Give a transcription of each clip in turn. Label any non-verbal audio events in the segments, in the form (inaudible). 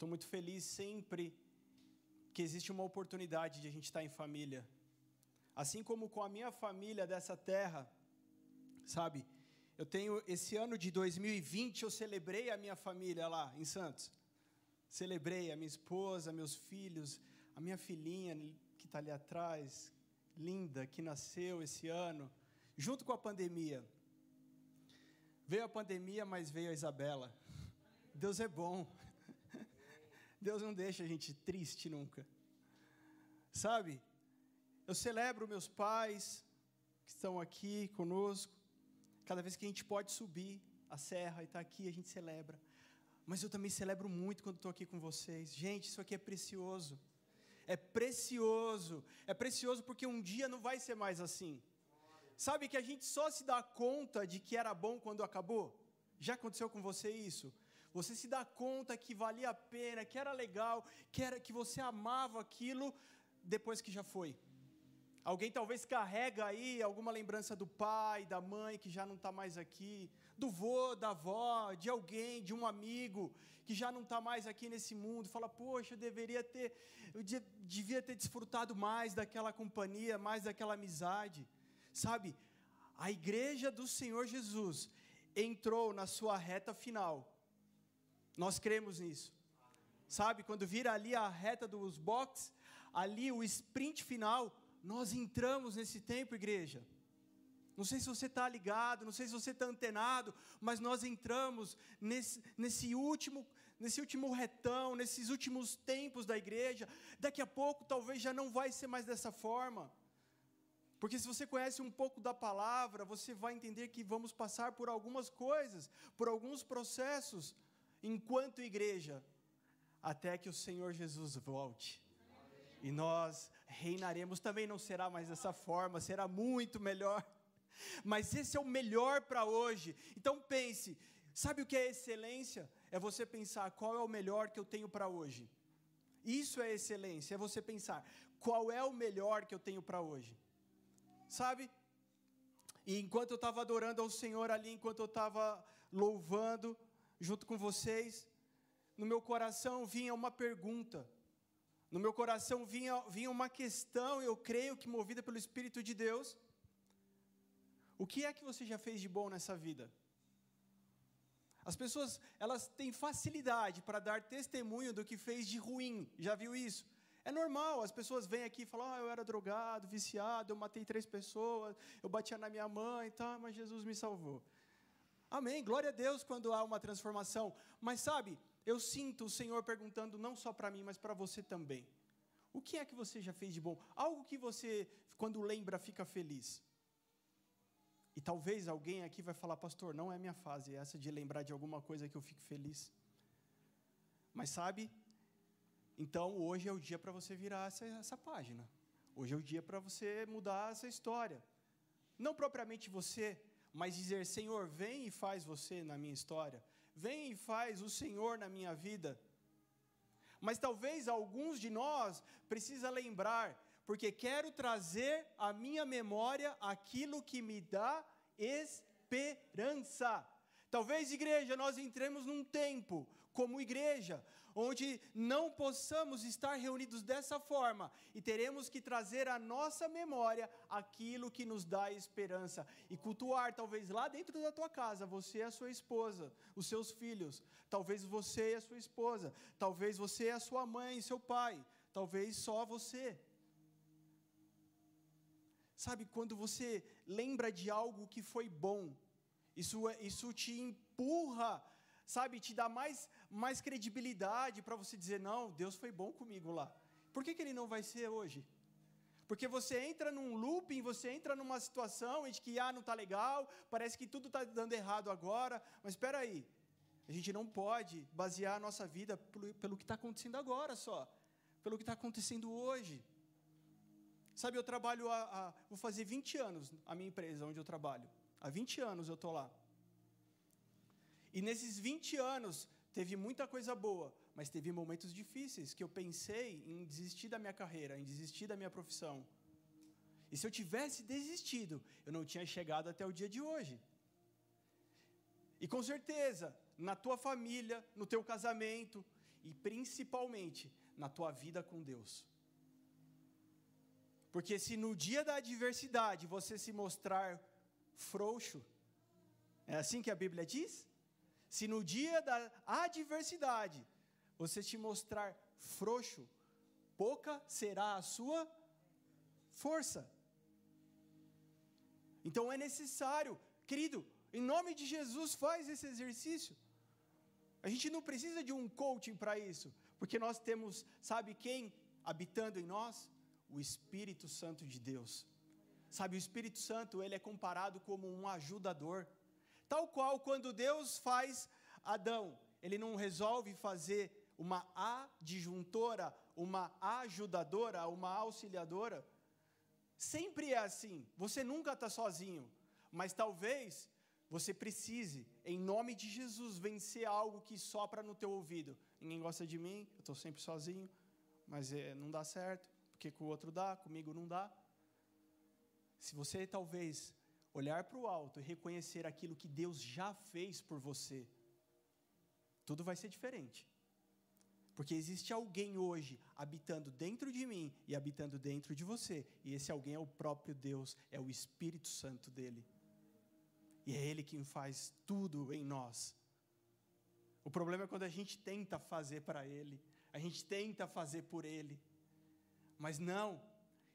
estou muito feliz sempre que existe uma oportunidade de a gente estar em família. Assim como com a minha família dessa terra, sabe? Eu tenho esse ano de 2020, eu celebrei a minha família lá em Santos. Celebrei a minha esposa, meus filhos, a minha filhinha que está ali atrás, linda, que nasceu esse ano, junto com a pandemia. Veio a pandemia, mas veio a Isabela. Deus é bom. Deus não deixa a gente triste nunca. Sabe? Eu celebro meus pais que estão aqui conosco. Cada vez que a gente pode subir a serra e estar tá aqui, a gente celebra. Mas eu também celebro muito quando estou aqui com vocês. Gente, isso aqui é precioso. É precioso. É precioso porque um dia não vai ser mais assim. Sabe que a gente só se dá conta de que era bom quando acabou? Já aconteceu com você isso? Você se dá conta que valia a pena, que era legal, que era que você amava aquilo depois que já foi. Alguém talvez carrega aí alguma lembrança do pai, da mãe que já não está mais aqui, do vô, da avó, de alguém, de um amigo que já não está mais aqui nesse mundo. Fala, poxa, eu deveria ter, eu devia ter desfrutado mais daquela companhia, mais daquela amizade. Sabe, a igreja do Senhor Jesus entrou na sua reta final. Nós cremos nisso. Sabe, quando vira ali a reta dos boxes, ali o sprint final, nós entramos nesse tempo, igreja. Não sei se você está ligado, não sei se você está antenado, mas nós entramos nesse, nesse, último, nesse último retão, nesses últimos tempos da igreja. Daqui a pouco talvez já não vai ser mais dessa forma. Porque se você conhece um pouco da palavra, você vai entender que vamos passar por algumas coisas, por alguns processos, enquanto igreja, até que o Senhor Jesus volte e nós reinaremos. Também não será mais dessa forma, será muito melhor. Mas esse é o melhor para hoje. Então pense: sabe o que é excelência? É você pensar qual é o melhor que eu tenho para hoje. Isso é excelência, é você pensar qual é o melhor que eu tenho para hoje. Sabe? E enquanto eu estava adorando ao Senhor ali, enquanto eu estava louvando junto com vocês, no meu coração vinha uma pergunta. No meu coração vinha, vinha uma questão, eu creio que movida pelo Espírito de Deus. O que é que você já fez de bom nessa vida? As pessoas, elas têm facilidade para dar testemunho do que fez de ruim. Já viu isso? É normal, as pessoas vêm aqui e falam: ah, eu era drogado, viciado, eu matei três pessoas, eu batia na minha mãe, tá, mas Jesus me salvou. Amém, glória a Deus quando há uma transformação. Mas sabe, eu sinto o Senhor perguntando não só para mim, mas para você também. O que é que você já fez de bom? Algo que você, quando lembra, fica feliz. E talvez alguém aqui vai falar, pastor, não é minha fase essa de lembrar de alguma coisa que eu fico feliz. Mas sabe, então hoje é o dia para você virar essa, essa página. Hoje é o dia para você mudar essa história. Não propriamente você, mas dizer: Senhor, vem e faz você na minha história, vem e faz o Senhor na minha vida. Mas talvez alguns de nós precisa lembrar, porque quero trazer à minha memória aquilo que me dá esperança. Talvez, igreja, nós entremos num tempo, como igreja, onde não possamos estar reunidos dessa forma e teremos que trazer à nossa memória aquilo que nos dá esperança e cultuar, talvez lá dentro da tua casa, você e a sua esposa, os seus filhos, talvez você e a sua esposa, talvez você e a sua mãe e seu pai, talvez só você. Sabe, quando você lembra de algo que foi bom, isso, é, isso te empurra, sabe, te dá mais, mais credibilidade para você dizer: não, Deus foi bom comigo lá. Por que, que Ele não vai ser hoje? Porque você entra num looping, você entra numa situação em que ah, não está legal, parece que tudo está dando errado agora, mas espera aí, a gente não pode basear a nossa vida pelo, pelo que está acontecendo agora só, pelo que está acontecendo hoje. Sabe, eu trabalho, a, a, vou fazer 20 anos a minha empresa onde eu trabalho. Há 20 anos eu estou lá. E nesses 20 anos teve muita coisa boa, mas teve momentos difíceis que eu pensei em desistir da minha carreira, em desistir da minha profissão. E se eu tivesse desistido, eu não tinha chegado até o dia de hoje. E com certeza, na tua família, no teu casamento, e principalmente na tua vida com Deus. Porque se no dia da adversidade você se mostrar frouxo, é assim que a Bíblia diz? Se no dia da adversidade você te mostrar frouxo, pouca será a sua força. Então é necessário, querido, em nome de Jesus, faz esse exercício. A gente não precisa de um coaching para isso, porque nós temos, sabe quem habitando em nós? O Espírito Santo de Deus. Sabe, o Espírito Santo, ele é comparado como um ajudador. Tal qual quando Deus faz Adão, ele não resolve fazer uma adjuntora, uma ajudadora, uma auxiliadora. Sempre é assim. Você nunca está sozinho. Mas talvez você precise, em nome de Jesus, vencer algo que sopra no teu ouvido. Ninguém gosta de mim, eu estou sempre sozinho, mas é, não dá certo, porque com o outro dá, comigo não dá. Se você talvez olhar para o alto e reconhecer aquilo que Deus já fez por você, tudo vai ser diferente. Porque existe alguém hoje habitando dentro de mim e habitando dentro de você, e esse alguém é o próprio Deus, é o Espírito Santo dele. E é Ele quem faz tudo em nós. O problema é quando a gente tenta fazer para Ele, a gente tenta fazer por Ele, mas não.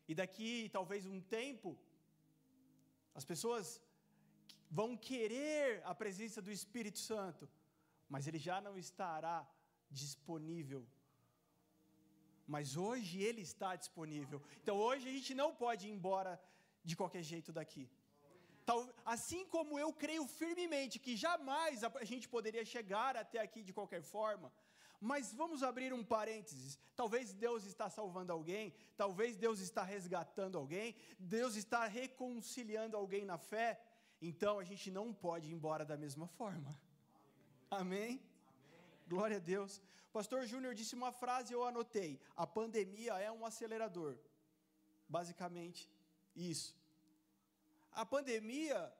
E daqui talvez um tempo, as pessoas vão querer a presença do Espírito Santo, mas ele já não estará disponível. Mas hoje ele está disponível. Então hoje a gente não pode ir embora de qualquer jeito daqui. Assim como eu creio firmemente que jamais a gente poderia chegar até aqui de qualquer forma, mas vamos abrir um parênteses. Talvez Deus está salvando alguém, talvez Deus está resgatando alguém, Deus está reconciliando alguém na fé. Então a gente não pode ir embora da mesma forma. Amém? Glória a Deus. Pastor Júnior disse uma frase, eu anotei: a pandemia é um acelerador. Basicamente, isso a pandemia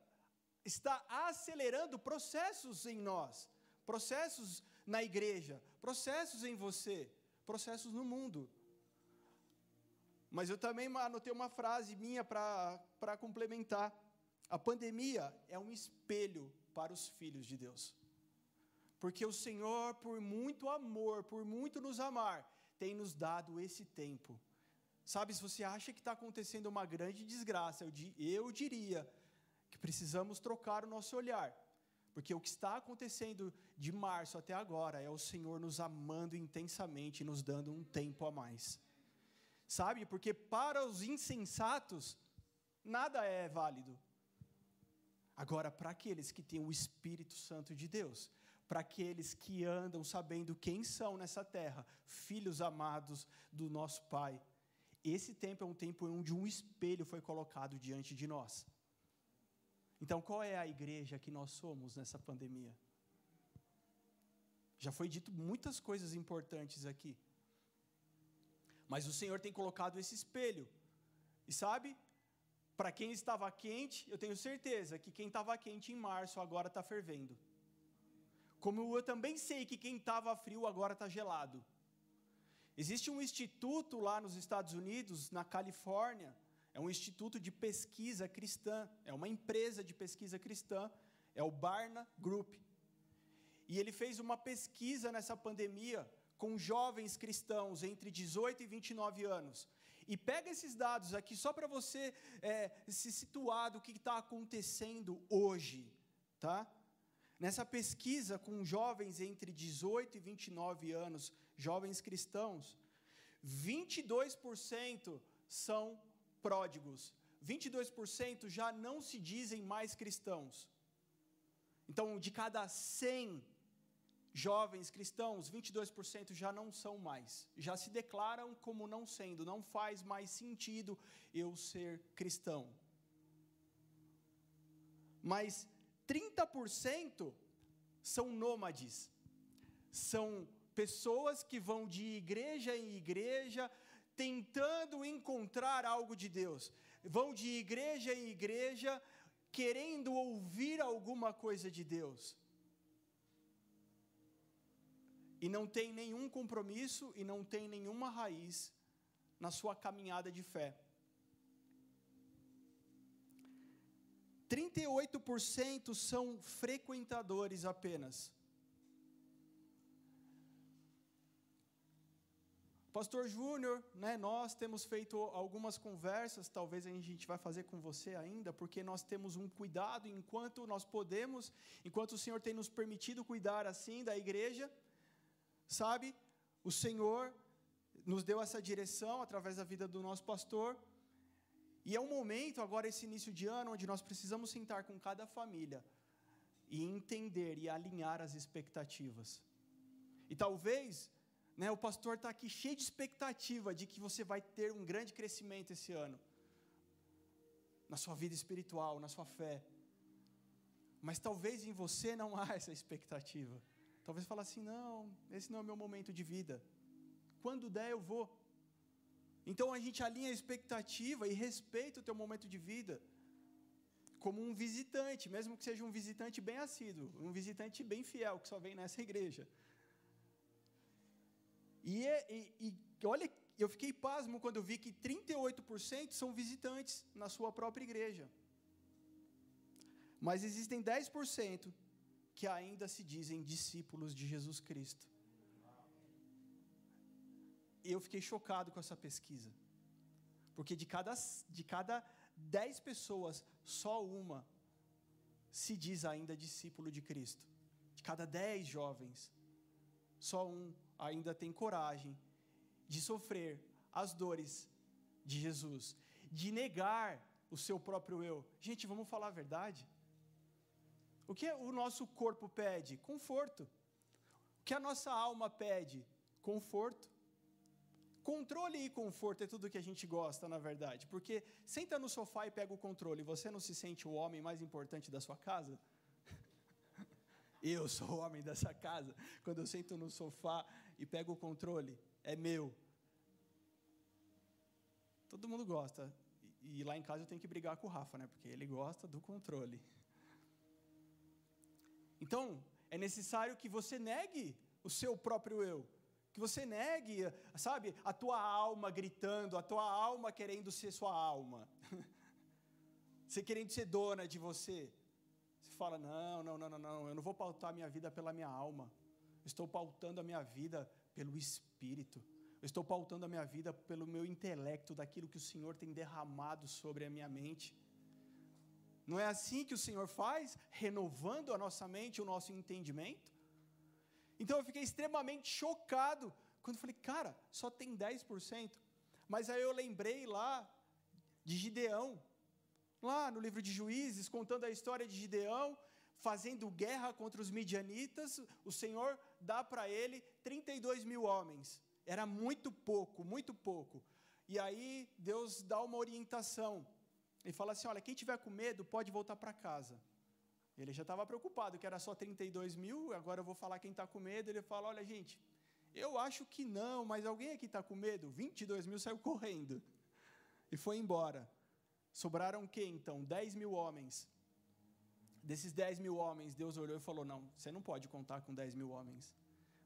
está acelerando processos em nós, processos na igreja, processos em você, processos no mundo. Mas eu também anotei uma frase minha para complementar. A pandemia é um espelho para os filhos de Deus. Porque o Senhor, por muito amor, por muito nos amar, tem nos dado esse tempo Sabe, se você acha que está acontecendo uma grande desgraça, eu, eu diria que precisamos trocar o nosso olhar. Porque o que está acontecendo de março até agora é o Senhor nos amando intensamente, nos dando um tempo a mais. Sabe? Porque para os insensatos, nada é válido. Agora, para aqueles que têm o Espírito Santo de Deus, para aqueles que andam sabendo quem são nessa terra, filhos amados do nosso Pai, esse tempo é um tempo onde um espelho foi colocado diante de nós. Então, qual é a igreja que nós somos nessa pandemia? Já foi dito muitas coisas importantes aqui. Mas o Senhor tem colocado esse espelho. E sabe, para quem estava quente, eu tenho certeza que quem estava quente em março agora está fervendo. Como eu também sei que quem estava frio agora está gelado. Existe um instituto lá nos Estados Unidos, na Califórnia, é um instituto de pesquisa cristã, é uma empresa de pesquisa cristã, é o Barna Group. E ele fez uma pesquisa nessa pandemia com jovens cristãos entre 18 e 29 anos. E pega esses dados aqui só para você é, se situar do que está acontecendo hoje, tá? Nessa pesquisa com jovens entre 18 e 29 anos, jovens cristãos, 22% são pródigos. 22% já não se dizem mais cristãos. Então, de cada 100 jovens cristãos, 22% já não são mais. Já se declaram como não sendo, não faz mais sentido eu ser cristão. Mas 30% são nômades. São Pessoas que vão de igreja em igreja tentando encontrar algo de Deus. Vão de igreja em igreja querendo ouvir alguma coisa de Deus. e não tem nenhum compromisso e não tem nenhuma raiz na sua caminhada de fé. 38% são frequentadores apenas. Pastor Júnior, né, nós temos feito algumas conversas, talvez a gente vai fazer com você ainda, porque nós temos um cuidado enquanto nós podemos, enquanto o Senhor tem nos permitido cuidar assim da igreja, sabe? O Senhor nos deu essa direção através da vida do nosso pastor, e é um momento, agora, esse início de ano, onde nós precisamos sentar com cada família e entender e alinhar as expectativas. E talvez né, o pastor está aqui cheio de expectativa de que você vai ter um grande crescimento esse ano, na sua vida espiritual, na sua fé. Mas talvez em você não há (laughs) essa expectativa. Talvez fale assim: não, esse não é o meu momento de vida. Quando der, eu vou. Então a gente alinha a expectativa e respeita o teu momento de vida como um visitante, mesmo que seja um visitante bem assíduo, um visitante bem fiel, que só vem nessa igreja. E, é, e, e olha, eu fiquei pasmo quando eu vi que 38% são visitantes na sua própria igreja. Mas existem 10% que ainda se dizem discípulos de Jesus Cristo. Eu fiquei chocado com essa pesquisa. Porque de cada, de cada 10 pessoas, só uma se diz ainda discípulo de Cristo. De cada 10 jovens, só um ainda tem coragem de sofrer as dores de Jesus, de negar o seu próprio eu. Gente, vamos falar a verdade. O que o nosso corpo pede? Conforto. O que a nossa alma pede? Conforto. Controle e conforto é tudo que a gente gosta, na verdade, porque senta no sofá e pega o controle, você não se sente o homem mais importante da sua casa? Eu sou o homem dessa casa. Quando eu sento no sofá e pego o controle, é meu. Todo mundo gosta. E, lá em casa eu tenho que brigar com o Rafa, né? Porque ele gosta do controle. Então, é necessário que você negue o seu próprio eu. Que você negue, sabe, a tua alma gritando, a tua alma querendo ser sua alma. (laughs) você querendo ser dona de você. Você fala: não, não, não, não, não, eu não vou pautar minha vida pela minha alma estou pautando a minha vida pelo Espírito. Estou pautando a minha vida pelo meu intelecto, daquilo que o Senhor tem derramado sobre a minha mente. Não é assim que o Senhor faz, renovando a nossa mente, o nosso entendimento? Então eu fiquei extremamente chocado quando falei, cara, só tem 10%. Mas aí eu lembrei lá de Gideão, lá no livro de Juízes, contando a história de Gideão, fazendo guerra contra os midianitas, o Senhor dá para ele 32 mil homens. Era muito pouco, muito pouco. E aí Deus dá uma orientação. Ele fala assim: olha, quem tiver com medo pode voltar para casa. Ele já estava preocupado que era só 32 mil, agora eu vou falar quem está com medo. Ele fala: olha, gente, eu acho que não, mas alguém aqui está com medo? 22 mil saiu correndo (laughs) e foi embora. Sobraram o quê então? 10 mil homens. Desses 10 mil homens, Deus olhou e falou: Não, você não pode contar com 10 mil homens.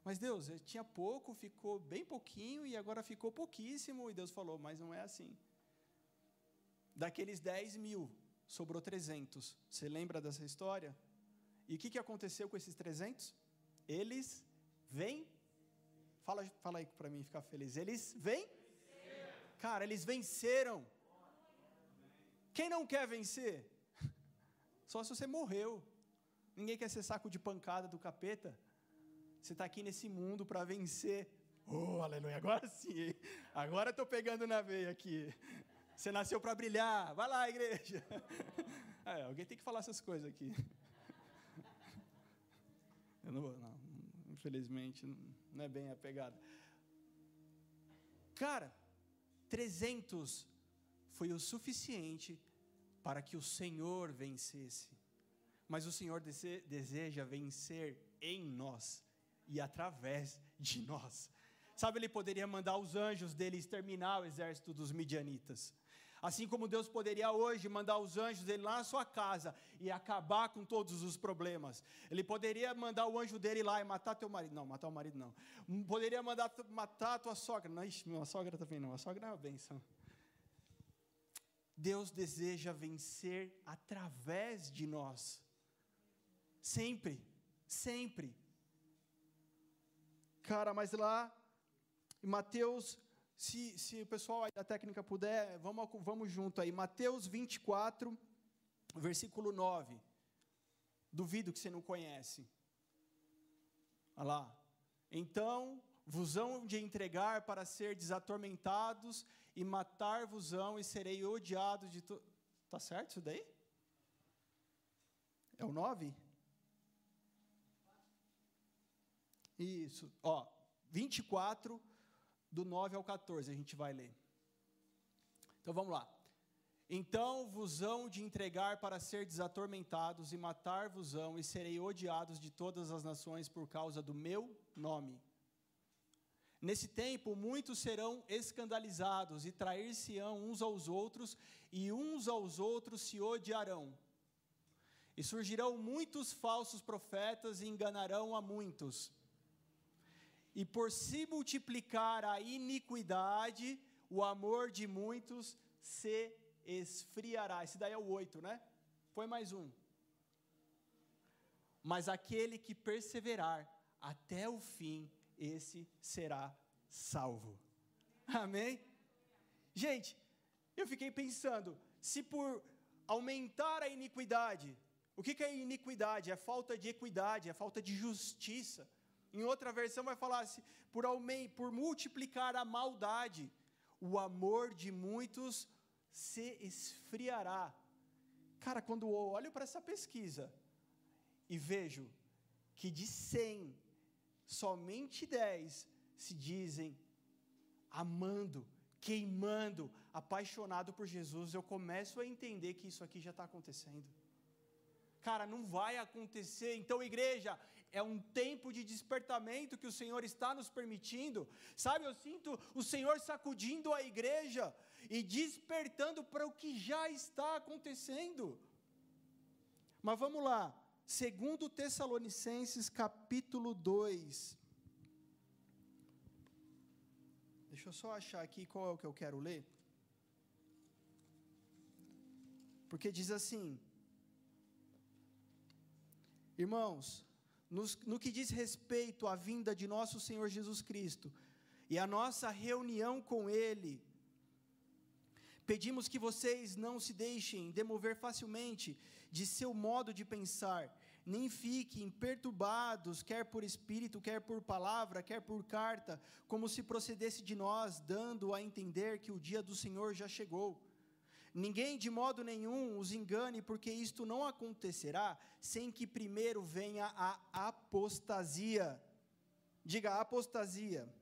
Mas Deus, tinha pouco, ficou bem pouquinho e agora ficou pouquíssimo. E Deus falou: Mas não é assim. Daqueles 10 mil, sobrou 300. Você lembra dessa história? E o que, que aconteceu com esses 300? Eles vêm. Fala, fala aí para mim ficar feliz. Eles vêm? Cara, eles venceram. Quem não quer vencer? Só se você morreu. Ninguém quer ser saco de pancada do capeta. Você está aqui nesse mundo para vencer. Oh, aleluia, agora sim. Agora estou pegando na veia aqui. Você nasceu para brilhar. Vai lá, igreja. (laughs) É, alguém tem que falar essas coisas aqui. (laughs) Eu não vou, não. Infelizmente, não é bem a pegada. Cara, 300 foi o suficiente para que o Senhor vencesse. Mas o Senhor deseja vencer em nós e através de nós. Sabe, ele poderia mandar os anjos dele exterminar o exército dos midianitas. Assim como Deus poderia hoje mandar os anjos dele lá na sua casa e acabar com todos os problemas. Ele poderia mandar o anjo dele lá e matar teu marido. Não, matar o marido não. Poderia mandar matar tua sogra. Não, ixi, minha sogra também não. A sogra é uma benção. Deus deseja vencer através de nós. Sempre, sempre. Cara, mas lá Mateus se, se o pessoal aí da técnica puder, vamos, vamos junto aí. Mateus 24, versículo 9. Duvido que você não conhece. Olha lá. Então vos hão de entregar para ser desatormentados e matar-vos-ão e serei odiado de tu... Tá certo isso daí? É o 9? Isso. Ó, 24, do 9 ao 14, a gente vai ler. Então vamos lá. Então vos hão de entregar para ser desatormentados e matar-vos-ão, e serei odiados de todas as nações por causa do meu nome. Nesse tempo, muitos serão escandalizados e trair-se-ão uns aos outros, e uns aos outros se odiarão. E surgirão muitos falsos profetas e enganarão a muitos e por se multiplicar a iniquidade, o amor de muitos se esfriará. Esse daí é o oito, né? Põe mais um. Mas aquele que perseverar até o fim, esse será salvo. Amém? Gente, eu fiquei pensando, se por aumentar a iniquidade, o que, é iniquidade? É falta de equidade, é falta de justiça. Em outra versão vai falar assim: por, por multiplicar a maldade, o amor de muitos se esfriará. Cara, quando eu olho para essa pesquisa e vejo que de 100, somente 10 se dizem amando, queimando, apaixonado por Jesus, eu começo a entender que isso aqui já está acontecendo. Cara, não vai acontecer. Então, igreja, é um tempo de despertamento que o Senhor está nos permitindo. Sabe, eu sinto o Senhor sacudindo a igreja e despertando para o que já está acontecendo. Mas vamos lá, segundo Tessalonicenses capítulo 2. Deixa eu só achar aqui qual é o que eu quero ler. Porque diz assim: Irmãos, nos, no que diz respeito à vinda de nosso Senhor Jesus Cristo e a nossa reunião com Ele, pedimos que vocês não se deixem demover facilmente de seu modo de pensar, nem fiquem perturbados, quer por espírito, quer por palavra, quer por carta, como se procedesse de nós, dando a entender que o dia do Senhor já chegou. Ninguém de modo nenhum os engane, porque isto não acontecerá sem que primeiro venha a apostasia. Diga apostasia.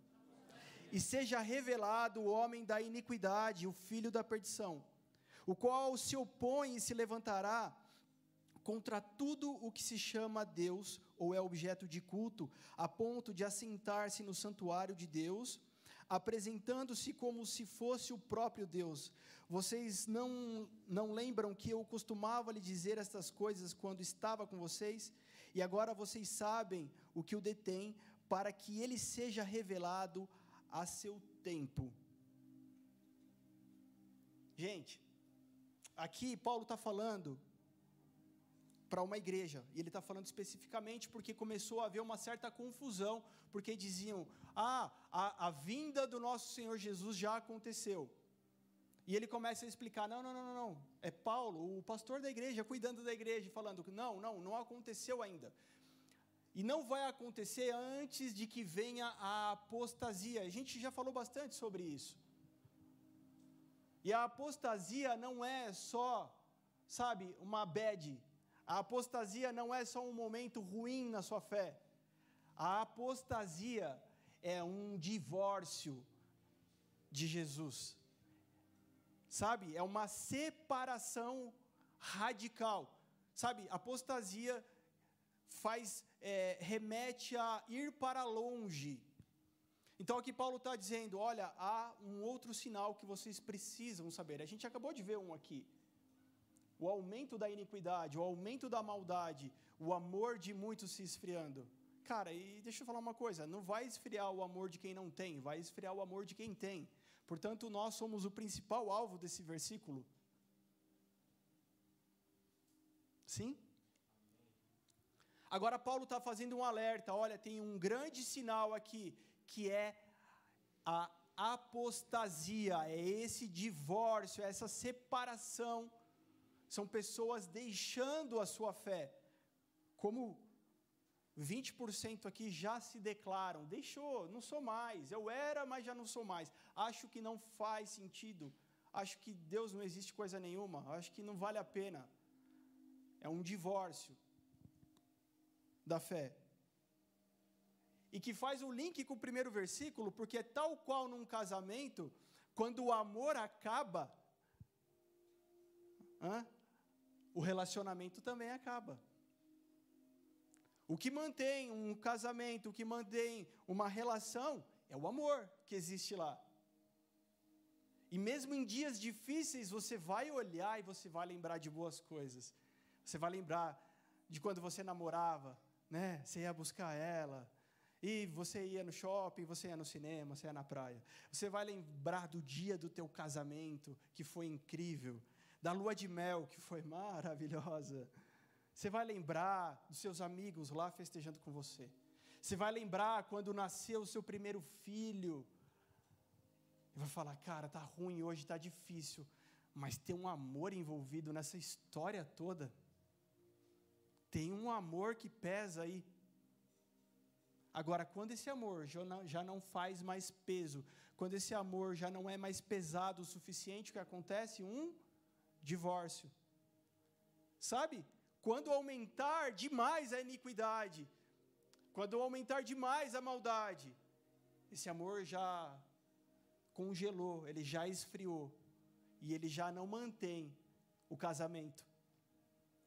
E seja revelado o homem da iniquidade, o filho da perdição, o qual se opõe e se levantará contra tudo o que se chama Deus ou é objeto de culto, a ponto de assentar-se no santuário de Deus, apresentando-se como se fosse o próprio Deus. Vocês não, não lembram que eu costumava lhe dizer estas coisas quando estava com vocês? E agora vocês sabem o que o detém, para que ele seja revelado a seu tempo. Gente, aqui Paulo está falando para uma igreja, e ele está falando especificamente porque começou a haver uma certa confusão, porque diziam: ah, a, a vinda do nosso Senhor Jesus já aconteceu. E ele começa a explicar: não, não, não, não. É Paulo, o pastor da igreja, cuidando da igreja, falando não, não, não aconteceu ainda. E não vai acontecer antes de que venha a apostasia. A gente já falou bastante sobre isso. E a apostasia não é só, sabe, uma bad. A apostasia não é só um momento ruim na sua fé. A apostasia é um divórcio de Jesus sabe? É uma separação radical, sabe? Apostasia faz, é, remete a ir para longe. Então, aqui Paulo está dizendo: olha, há um outro sinal que vocês precisam saber. A gente acabou de ver um aqui. O aumento da iniquidade, o aumento da maldade, o amor de muitos se esfriando. Cara, e deixa eu falar uma coisa: não vai esfriar o amor de quem não tem, vai esfriar o amor de quem tem. Portanto, nós somos o principal alvo desse versículo. Sim? Agora, Paulo está fazendo um alerta: olha, tem um grande sinal aqui, que é a apostasia, é esse divórcio, é essa separação. São pessoas deixando a sua fé. Como 20% aqui já se declaram, deixou, não sou mais, eu era, mas já não sou mais. Acho que não faz sentido, acho que Deus não existe coisa nenhuma, acho que não vale a pena. É um divórcio da fé. E que faz o link com o primeiro versículo, porque tal qual num casamento, quando o amor acaba, hã, o relacionamento também acaba. O que mantém um casamento, o que mantém uma relação, é o amor que existe lá. E mesmo em dias difíceis, você vai olhar e você vai lembrar de boas coisas. Você vai lembrar de quando você namorava, né? Você ia buscar ela. E você ia no shopping, você ia no cinema, você ia na praia. Você vai lembrar do dia do teu casamento, que foi incrível. Da lua de mel, que foi (laughs) maravilhosa você vai lembrar dos seus amigos lá festejando com você. Você vai lembrar quando nasceu o seu primeiro filho. E vai falar, cara, tá ruim hoje, tá difícil. Mas tem um amor envolvido nessa história toda. Tem um amor que pesa aí. Agora, quando esse amor já não, faz mais peso, quando esse amor já não é mais pesado o suficiente, o que acontece? Um divórcio. Sabe? Quando aumentar demais a iniquidade, quando aumentar demais a maldade, esse amor já congelou, ele já esfriou e ele já não mantém o casamento.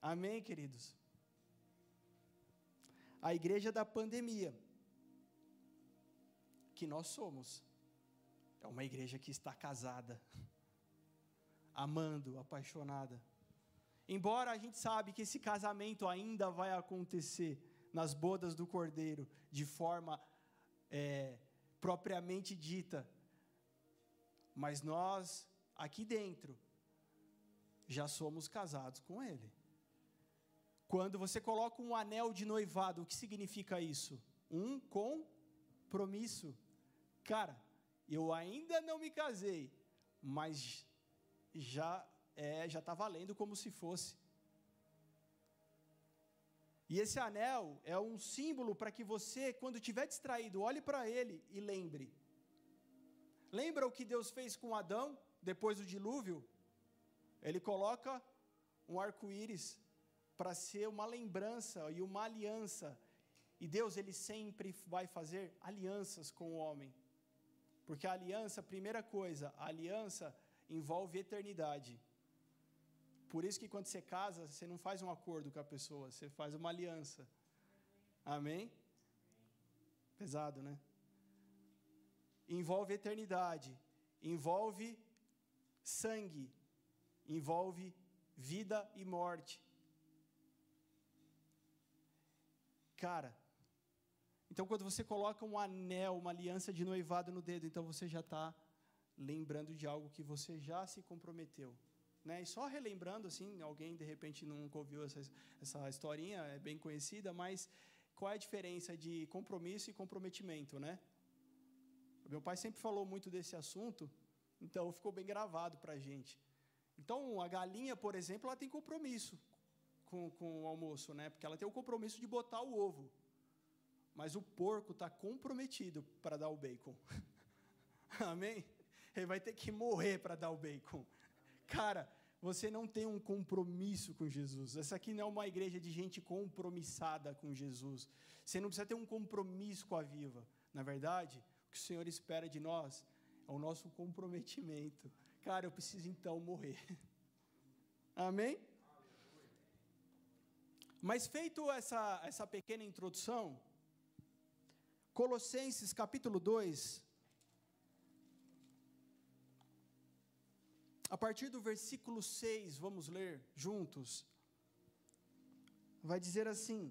Amém, queridos? A igreja da pandemia, que nós somos, é uma igreja que está casada, (laughs) amando, apaixonada. Embora a gente sabe que esse casamento ainda vai acontecer nas bodas do Cordeiro de forma é, propriamente dita, mas nós aqui dentro já somos casados com Ele. Quando você coloca um anel de noivado, o que significa isso? Um compromisso. Cara, eu ainda não me casei, mas já é, já está valendo como se fosse. E esse anel é um símbolo para que você, quando estiver distraído, olhe para ele e lembre. Lembra o que Deus fez com Adão depois do dilúvio? Ele coloca um arco-íris para ser uma lembrança e uma aliança. E Deus, ele sempre vai fazer alianças com o homem. Porque a aliança, primeira coisa, a aliança envolve eternidade. Por isso que quando você casa, você não faz um acordo com a pessoa, você faz uma aliança. Amém? Pesado, né? Envolve eternidade, envolve sangue, envolve vida e morte. Cara, então quando você coloca um anel, uma aliança de noivado no dedo, então você já está lembrando de algo que você já se comprometeu. Né? E só relembrando, assim, alguém de repente nunca ouviu essa, essa historinha, é bem conhecida, mas qual é a diferença de compromisso e comprometimento, né? Meu pai sempre falou muito desse assunto, então ficou bem gravado para a gente. Então, a galinha, por exemplo, ela tem compromisso com, com o almoço, né? Porque ela tem o compromisso de botar o ovo. Mas o porco está comprometido para dar o bacon. (laughs) Amém? Ele vai ter que morrer para dar o bacon. Cara, você não tem um compromisso com Jesus. Essa aqui não é uma igreja de gente compromissada com Jesus. Você não precisa ter um compromisso com a viva. Na verdade, o que o Senhor espera de nós é o nosso comprometimento. Cara, eu preciso então morrer. (laughs) Amém? Mas feito essa, essa pequena introdução, Colossenses capítulo 2, A partir do versículo 6, vamos ler juntos. Vai dizer assim: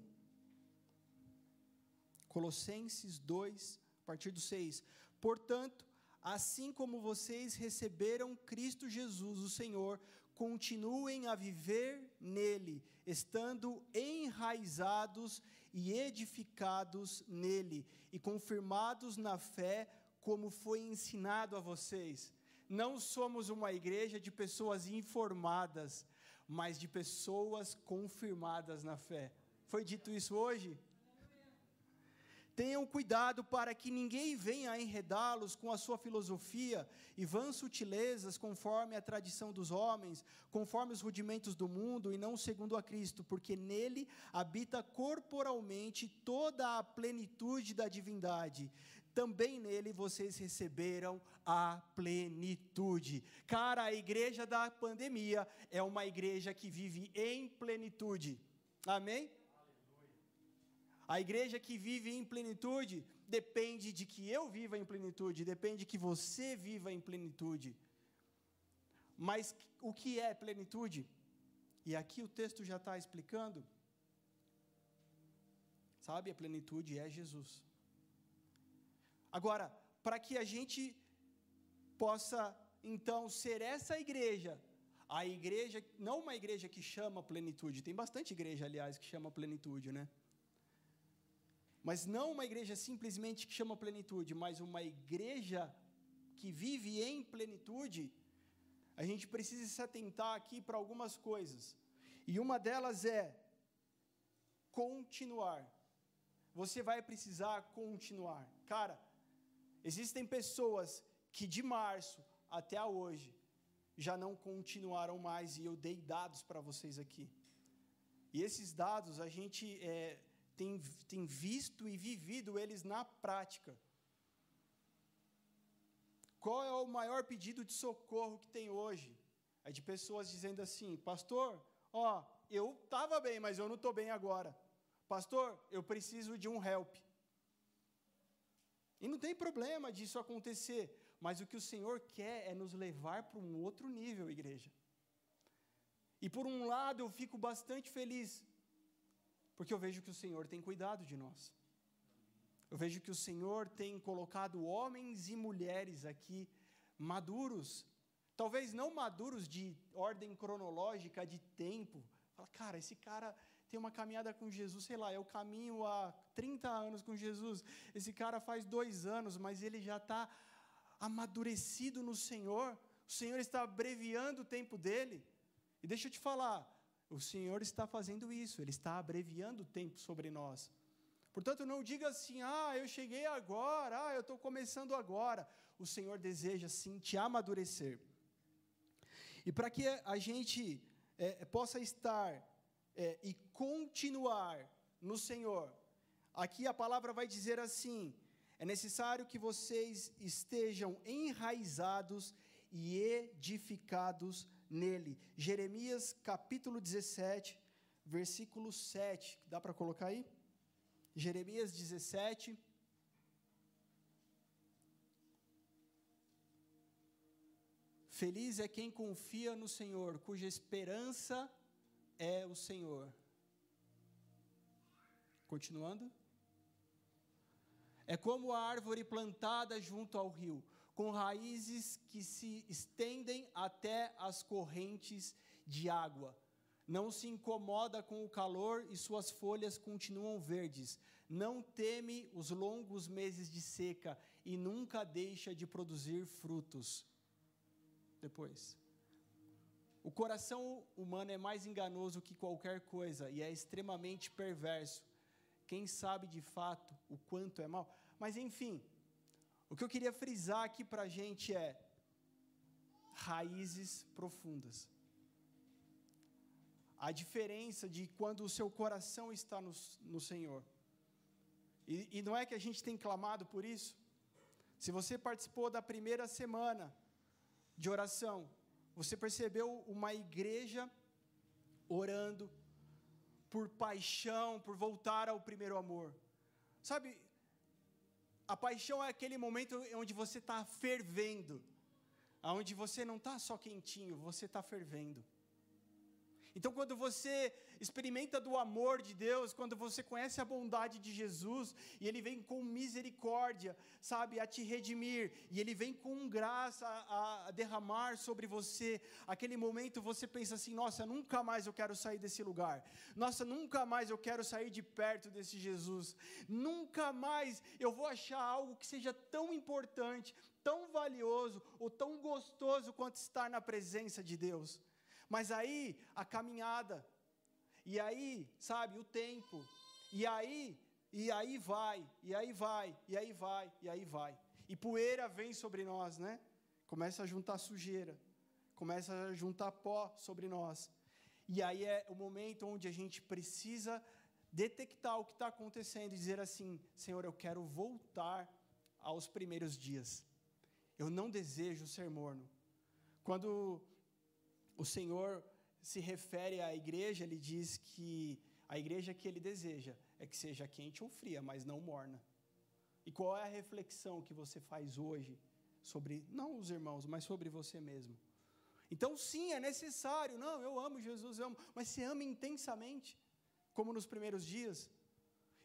Colossenses 2, a partir do 6. Portanto, assim como vocês receberam Cristo Jesus, o Senhor, continuem a viver nele, estando enraizados e edificados nele e confirmados na fé, como foi ensinado a vocês. Não somos uma igreja de pessoas informadas, mas de pessoas confirmadas na fé. Foi dito isso hoje? Tenham cuidado para que ninguém venha enredá-los com a sua filosofia e vãs sutilezas conforme a tradição dos homens, conforme os rudimentos do mundo e não segundo a Cristo, porque nele habita corporalmente toda a plenitude da divindade. Também nele vocês receberam a plenitude. Cara, a igreja da pandemia é uma igreja que vive em plenitude. Amém? A igreja que vive em plenitude depende de que eu viva em plenitude, depende que você viva em plenitude. Mas o que é plenitude? E aqui o texto já está explicando. Sabe, a plenitude é Jesus. Agora, para que a gente possa então ser essa igreja, a igreja, não uma igreja que chama plenitude, tem bastante igreja, aliás, que chama plenitude, né? Mas não uma igreja simplesmente que chama plenitude, mas uma igreja que vive em plenitude, a gente precisa se atentar aqui para algumas coisas. E uma delas é continuar. Você vai precisar continuar. Cara, existem pessoas que de março até hoje já não continuaram mais e eu dei dados para vocês aqui. E esses dados a gente é, tem, tem visto e vivido eles na prática. Qual é o maior pedido de socorro que tem hoje? É de pessoas dizendo assim: Pastor, ó, eu estava bem, mas eu não estou bem agora. Pastor, eu preciso de um help. E não tem problema disso acontecer, mas o que o Senhor quer é nos levar para um outro nível, igreja. E por um lado eu fico bastante feliz, porque eu vejo que o Senhor tem cuidado de nós. Eu vejo que o Senhor tem colocado homens e mulheres aqui maduros, talvez não maduros de ordem cronológica, de tempo. Fala, cara, esse cara tem uma caminhada com Jesus, sei lá, eu caminho há 30 anos com Jesus. Esse cara faz dois anos, mas ele já está amadurecido no Senhor. O Senhor está abreviando o tempo dele. E deixa eu te falar, o Senhor está fazendo isso, Ele está abreviando o tempo sobre nós. Portanto, não diga assim, ah, eu cheguei agora, ah, eu estou começando agora. O Senhor deseja sim te amadurecer. E para que a gente é, possa estar é, e continuar no Senhor, aqui a palavra vai dizer assim: é necessário que vocês estejam enraizados e edificados nele. Jeremias capítulo 17, versículo 7. Dá para colocar aí? Jeremias 17. Feliz é quem confia no Senhor, cuja esperança é o Senhor. Continuando. É como a árvore plantada junto ao rio, com raízes que se estendem até as correntes de água. Não se incomoda com o calor e suas folhas continuam verdes. Não teme os longos meses de seca e nunca deixa de produzir frutos. Depois. O coração humano é mais enganoso que qualquer coisa e é extremamente perverso. Quem sabe de fato o quanto é mal? Mas enfim, o que eu queria frisar aqui para a gente é raízes profundas. A diferença de quando o seu coração está no, no Senhor. E, e não é que a gente tem clamado por isso? Se você participou da primeira semana de oração, você percebeu uma igreja orando por paixão, por voltar ao primeiro amor. Sabe, a paixão é aquele momento onde você está fervendo. aonde você não está só quentinho, você está fervendo. Então, quando você experimenta do amor de Deus, quando você conhece a bondade de Jesus, e Ele vem com misericórdia, sabe, a te redimir, e Ele vem com graça a, a derramar sobre você, aquele momento você pensa assim: nossa, nunca mais eu quero sair desse lugar, nossa, nunca mais eu quero sair de perto desse Jesus, nunca mais eu vou achar algo que seja tão importante, tão valioso ou tão gostoso quanto estar na presença de Deus. Mas aí a caminhada, e aí, sabe, o tempo, e aí, e aí vai, e aí vai, e aí vai, e aí vai. E poeira vem sobre nós, né? Começa a juntar sujeira, começa a juntar pó sobre nós. E aí é o momento onde a gente precisa detectar o que está acontecendo e dizer assim: Senhor, eu quero voltar aos primeiros dias. Eu não desejo ser morno. Quando o Senhor se refere à igreja, ele diz que a igreja que ele deseja é que seja quente ou fria, mas não morna. E qual é a reflexão que você faz hoje sobre, não os irmãos, mas sobre você mesmo? Então, sim, é necessário. Não, eu amo Jesus, eu amo. Mas você ama intensamente, como nos primeiros dias.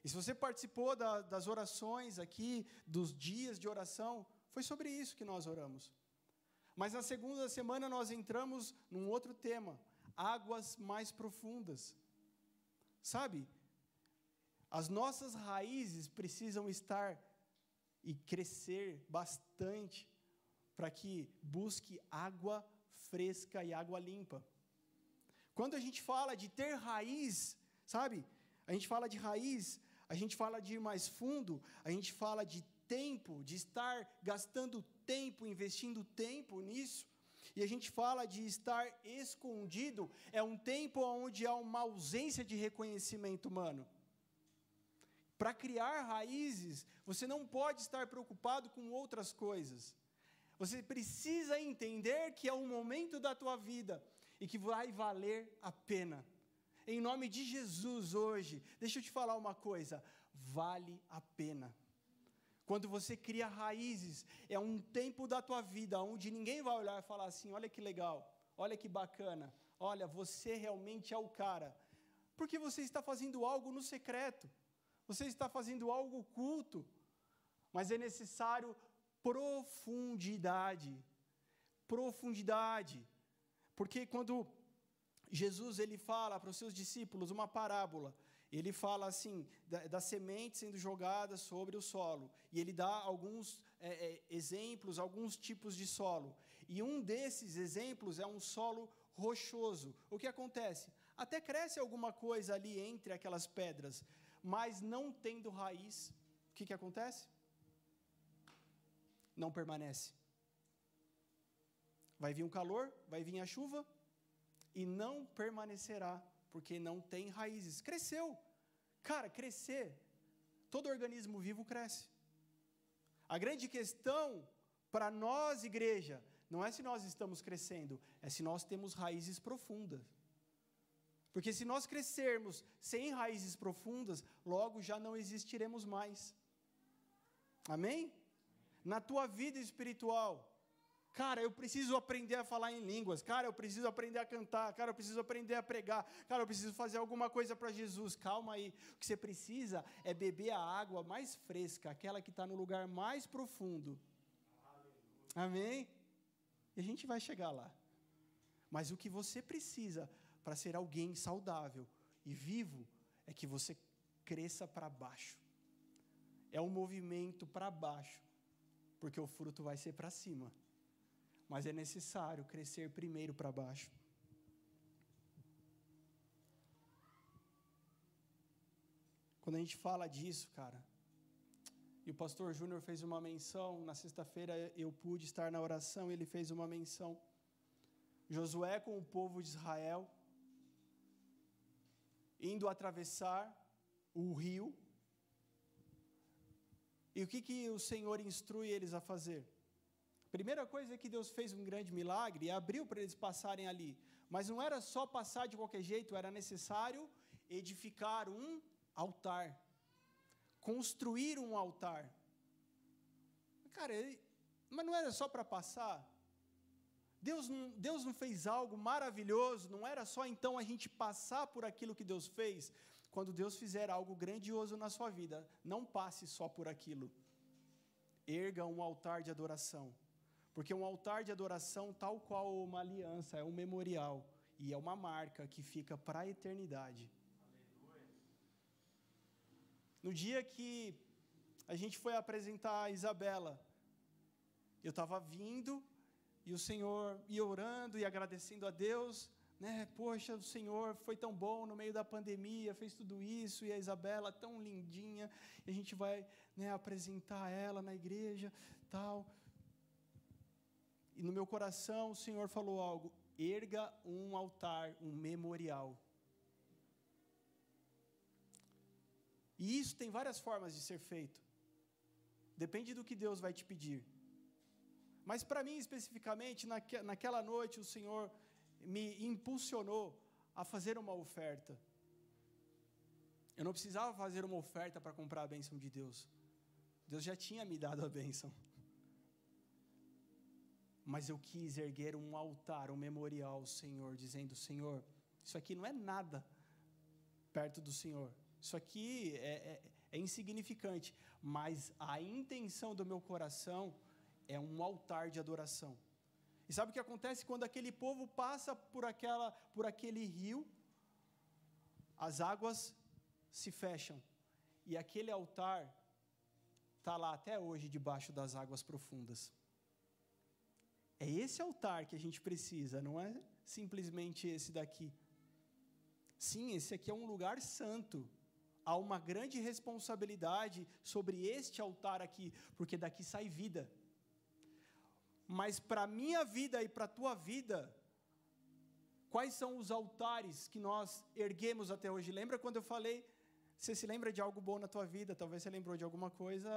E se você participou da, das orações aqui, dos dias de oração, foi sobre isso que nós oramos. Mas na segunda semana nós entramos num outro tema, águas mais profundas. Sabe? As nossas raízes precisam estar e crescer bastante para que busque água fresca e água limpa. Quando a gente fala de ter raiz, sabe? A gente fala de raiz, a gente fala de ir mais fundo, a gente fala de tempo, de estar gastando tempo, investindo tempo nisso. E a gente fala de estar escondido, é um tempo onde há uma ausência de reconhecimento humano. Para criar raízes, você não pode estar preocupado com outras coisas. Você precisa entender que é um momento da tua vida e que vai valer a pena. Em nome de Jesus hoje, deixa eu te falar uma coisa, vale a pena. Quando você cria raízes, é um tempo da tua vida onde ninguém vai olhar e falar assim: olha que legal, olha que bacana, olha, você realmente é o cara. Porque você está fazendo algo no secreto, você está fazendo algo oculto, mas é necessário profundidade. Profundidade. Porque quando Jesus ele fala para os seus discípulos uma parábola, ele fala assim, da, da semente sendo jogada sobre o solo. E ele dá alguns é, é, exemplos, alguns tipos de solo. E um desses exemplos é um solo rochoso. O que acontece? Até cresce alguma coisa ali entre aquelas pedras, mas não tendo raiz, o que, que acontece? Não permanece. Vai vir um calor, vai vir a chuva, e não permanecerá porque não tem raízes. Cresceu. Cara, crescer. Todo organismo vivo cresce. A grande questão para nós, igreja, não é se nós estamos crescendo, é se nós temos raízes profundas. Porque se nós crescermos sem raízes profundas, logo já não existiremos mais. Amém? Na tua vida espiritual, Cara, eu preciso aprender a falar em línguas. Cara, eu preciso aprender a cantar. Cara, eu preciso aprender a pregar. Cara, eu preciso fazer alguma coisa para Jesus. Calma aí. O que você precisa é beber a água mais fresca, aquela que está no lugar mais profundo. Amém? E a gente vai chegar lá. Mas o que você precisa para ser alguém saudável e vivo é que você cresça para baixo. É um movimento para baixo, porque o fruto vai ser para cima mas é necessário crescer primeiro para baixo. Quando a gente fala disso, cara, e o pastor Júnior fez uma menção, na sexta-feira eu pude estar na oração, ele fez uma menção. Josué com o povo de Israel, indo atravessar o rio, e o que, que o Senhor instrui eles a fazer? Primeira coisa é que Deus fez um grande milagre e abriu para eles passarem ali. Mas não era só passar de qualquer jeito, era necessário edificar um altar. Construir um altar. Cara, ele, mas não era só para passar? Deus não, Deus não fez algo maravilhoso, não era só então a gente passar por aquilo que Deus fez. Quando Deus fizer algo grandioso na sua vida, não passe só por aquilo. Erga um altar de adoração. Porque um altar de adoração, tal qual uma aliança, é um memorial e é uma marca que fica para a eternidade. No dia que a gente foi apresentar a Isabela, eu estava vindo e o Senhor ia orando e agradecendo a Deus, né? Poxa, o Senhor foi tão bom no meio da pandemia, fez tudo isso e a Isabela tão lindinha, e a gente vai, né, apresentar ela na igreja, tal. E no meu coração o Senhor falou algo: erga um altar, um memorial. E isso tem várias formas de ser feito. Depende do que Deus vai te pedir. Mas para mim, especificamente, naque, naquela noite, o Senhor me impulsionou a fazer uma oferta. Eu não precisava fazer uma oferta para comprar a bênção de Deus. Deus já tinha me dado a bênção. Mas eu quis erguer um altar, um memorial ao Senhor, dizendo: Senhor, isso aqui não é nada perto do Senhor. Isso aqui é, é, é insignificante, mas a intenção do meu coração é um altar de adoração. E sabe o que acontece quando aquele povo passa por, aquela, por aquele rio? As águas se fecham e aquele altar está lá até hoje debaixo das águas profundas. É esse altar que a gente precisa, não é simplesmente esse daqui. Sim, esse aqui é um lugar santo, há uma grande responsabilidade sobre este altar aqui, porque daqui sai vida. Mas para a minha vida e para a tua vida, quais são os altares que nós erguemos até hoje? Lembra quando eu falei, você se lembra de algo bom na tua vida? Talvez você lembrou de alguma coisa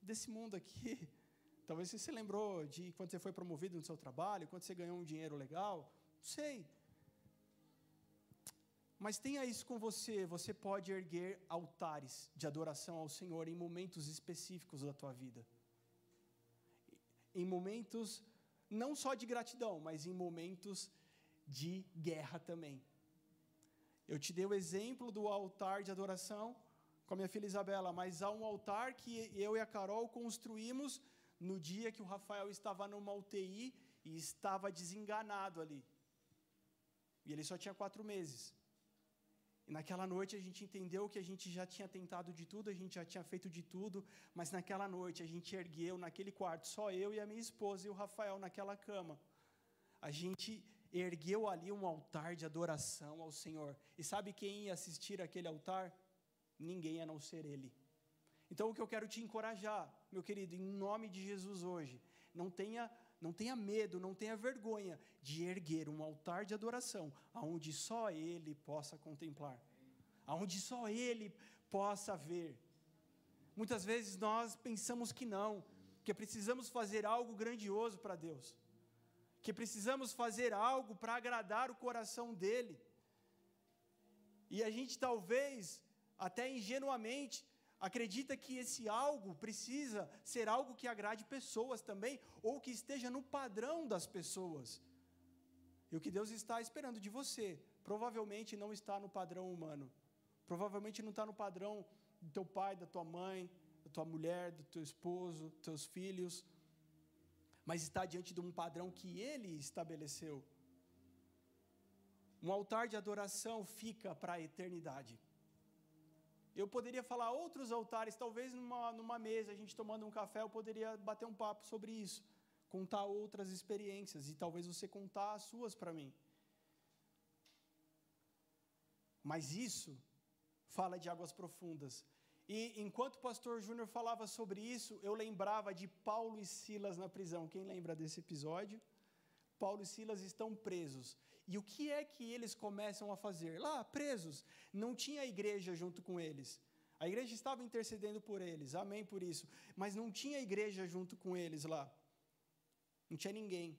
desse mundo aqui. (laughs) Talvez você se lembrou de quando você foi promovido no seu trabalho, quando você ganhou um dinheiro legal. Não sei. Mas tenha isso com você, você pode erguer altares de adoração ao Senhor em momentos específicos da tua vida. Em momentos não só de gratidão, mas em momentos de guerra também. Eu te dei o exemplo do altar de adoração com a minha filha Isabela, mas há um altar que eu e a Carol construímos no dia que o Rafael estava numa UTI e estava desenganado ali. E ele só tinha quatro meses. E naquela noite a gente entendeu que a gente já tinha tentado de tudo, a gente já tinha feito de tudo, mas naquela noite a gente ergueu naquele quarto, só eu e a minha esposa e o Rafael naquela cama. A gente ergueu ali um altar de adoração ao Senhor. E sabe quem ia assistir aquele altar? Ninguém a não ser Ele. Então o que eu quero te encorajar, meu querido, em nome de Jesus hoje, não tenha não tenha medo, não tenha vergonha de erguer um altar de adoração, aonde só Ele possa contemplar, aonde só Ele possa ver. Muitas vezes nós pensamos que não, que precisamos fazer algo grandioso para Deus, que precisamos fazer algo para agradar o coração dEle. E a gente talvez, até ingenuamente, acredita que esse algo precisa ser algo que agrade pessoas também, ou que esteja no padrão das pessoas. E o que Deus está esperando de você, provavelmente não está no padrão humano, provavelmente não está no padrão do teu pai, da tua mãe, da tua mulher, do teu esposo, dos teus filhos, mas está diante de um padrão que Ele estabeleceu. Um altar de adoração fica para a eternidade. Eu poderia falar outros altares, talvez numa, numa mesa, a gente tomando um café, eu poderia bater um papo sobre isso, contar outras experiências e talvez você contar as suas para mim. Mas isso fala de águas profundas. E enquanto o pastor Júnior falava sobre isso, eu lembrava de Paulo e Silas na prisão. Quem lembra desse episódio? Paulo e Silas estão presos. E o que é que eles começam a fazer? Lá, presos, não tinha igreja junto com eles. A igreja estava intercedendo por eles, amém por isso. Mas não tinha igreja junto com eles lá. Não tinha ninguém,